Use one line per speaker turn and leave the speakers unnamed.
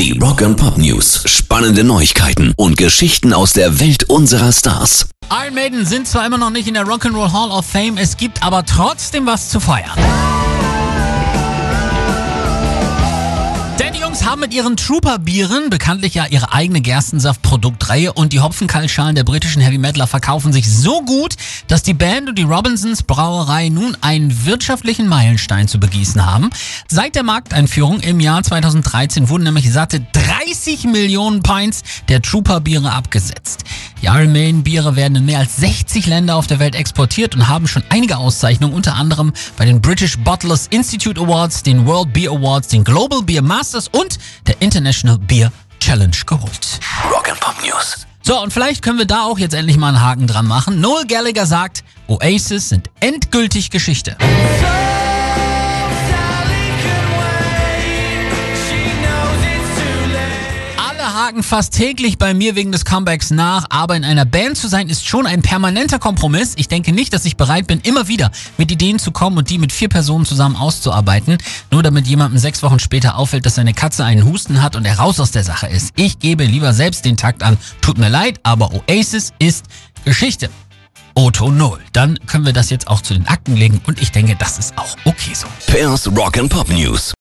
Die Rock and Pop News. Spannende Neuigkeiten und Geschichten aus der Welt unserer Stars.
Iron Maiden sind zwar immer noch nicht in der Rock'n'Roll Hall of Fame, es gibt aber trotzdem was zu feiern. Haben mit ihren Trooper-Bieren bekanntlich ja ihre eigene Gerstensaft-Produktreihe und die Hopfenkaltschalen der britischen Heavy Metaler verkaufen sich so gut, dass die Band und die Robinsons Brauerei nun einen wirtschaftlichen Meilenstein zu begießen haben. Seit der Markteinführung im Jahr 2013 wurden nämlich satte 30 Millionen Pints der Trooper-Biere abgesetzt. Die Iron Maiden Biere werden in mehr als 60 Länder auf der Welt exportiert und haben schon einige Auszeichnungen, unter anderem bei den British Bottlers Institute Awards, den World Beer Awards, den Global Beer Masters und der International Beer Challenge geholt.
Rock and Pop News.
So, und vielleicht können wir da auch jetzt endlich mal einen Haken dran machen. Noel Gallagher sagt, Oasis sind endgültig Geschichte. Haken fast täglich bei mir wegen des Comebacks nach, aber in einer Band zu sein ist schon ein permanenter Kompromiss. Ich denke nicht, dass ich bereit bin, immer wieder mit Ideen zu kommen und die mit vier Personen zusammen auszuarbeiten, nur damit jemandem sechs Wochen später auffällt, dass seine Katze einen Husten hat und er raus aus der Sache ist. Ich gebe lieber selbst den Takt an. Tut mir leid, aber Oasis ist Geschichte. Otto Null. Dann können wir das jetzt auch zu den Akten legen und ich denke, das ist auch okay so.
Pairs Rock and Pop News.